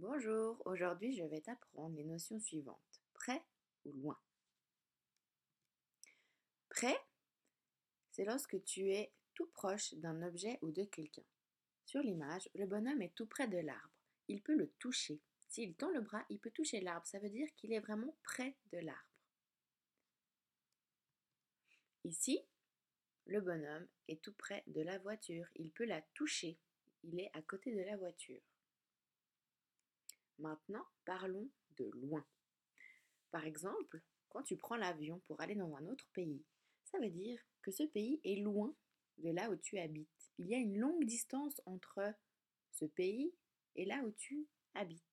Bonjour, aujourd'hui je vais t'apprendre les notions suivantes. Près ou loin? Près, c'est lorsque tu es tout proche d'un objet ou de quelqu'un. Sur l'image, le bonhomme est tout près de l'arbre. Il peut le toucher. S'il tend le bras, il peut toucher l'arbre. Ça veut dire qu'il est vraiment près de l'arbre. Ici, le bonhomme est tout près de la voiture. Il peut la toucher. Il est à côté de la voiture. Maintenant, parlons de loin. Par exemple, quand tu prends l'avion pour aller dans un autre pays, ça veut dire que ce pays est loin de là où tu habites. Il y a une longue distance entre ce pays et là où tu habites.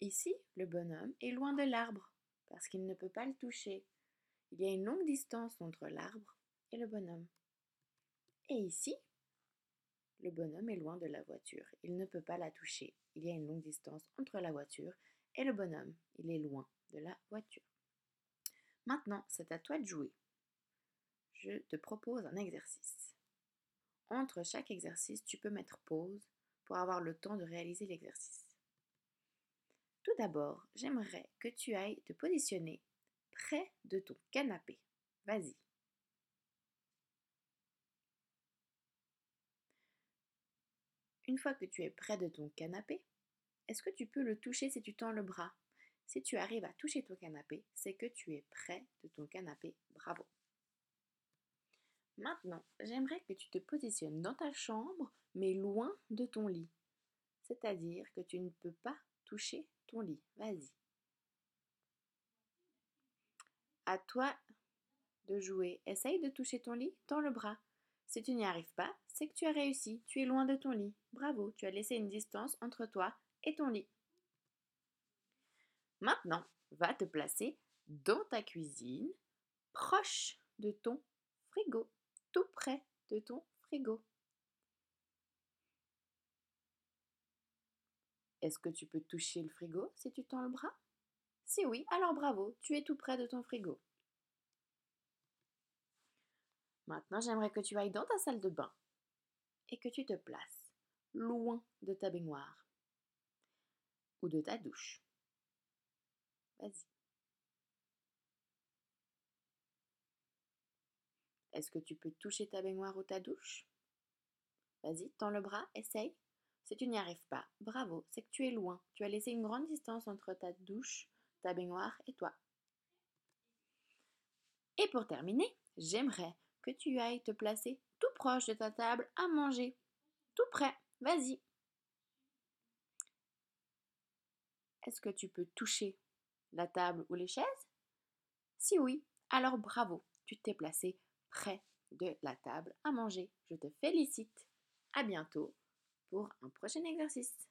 Ici, le bonhomme est loin de l'arbre parce qu'il ne peut pas le toucher. Il y a une longue distance entre l'arbre et le bonhomme. Et ici, le bonhomme est loin de la voiture. Il ne peut pas la toucher. Il y a une longue distance entre la voiture et le bonhomme. Il est loin de la voiture. Maintenant, c'est à toi de jouer. Je te propose un exercice. Entre chaque exercice, tu peux mettre pause pour avoir le temps de réaliser l'exercice. Tout d'abord, j'aimerais que tu ailles te positionner près de ton canapé. Vas-y. Une fois que tu es près de ton canapé, est-ce que tu peux le toucher si tu tends le bras? Si tu arrives à toucher ton canapé, c'est que tu es près de ton canapé. Bravo. Maintenant, j'aimerais que tu te positionnes dans ta chambre, mais loin de ton lit. C'est-à-dire que tu ne peux pas toucher ton lit. Vas-y. À toi de jouer. Essaye de toucher ton lit, tends le bras. Si tu n'y arrives pas, c'est que tu as réussi, tu es loin de ton lit. Bravo, tu as laissé une distance entre toi et ton lit. Maintenant, va te placer dans ta cuisine, proche de ton frigo, tout près de ton frigo. Est-ce que tu peux toucher le frigo si tu tends le bras? Si oui, alors bravo, tu es tout près de ton frigo. Maintenant, j'aimerais que tu ailles dans ta salle de bain et que tu te places loin de ta baignoire ou de ta douche. Vas-y. Est-ce que tu peux toucher ta baignoire ou ta douche? Vas-y, tends le bras, essaye. Si tu n'y arrives pas, bravo, c'est que tu es loin. Tu as laissé une grande distance entre ta douche, ta baignoire et toi. Et pour terminer, j'aimerais que tu ailles te placer tout proche de ta table à manger. Tout près, vas-y. Est-ce que tu peux toucher la table ou les chaises? Si oui, alors bravo, tu t'es placé près de la table à manger. Je te félicite. À bientôt pour un prochain exercice.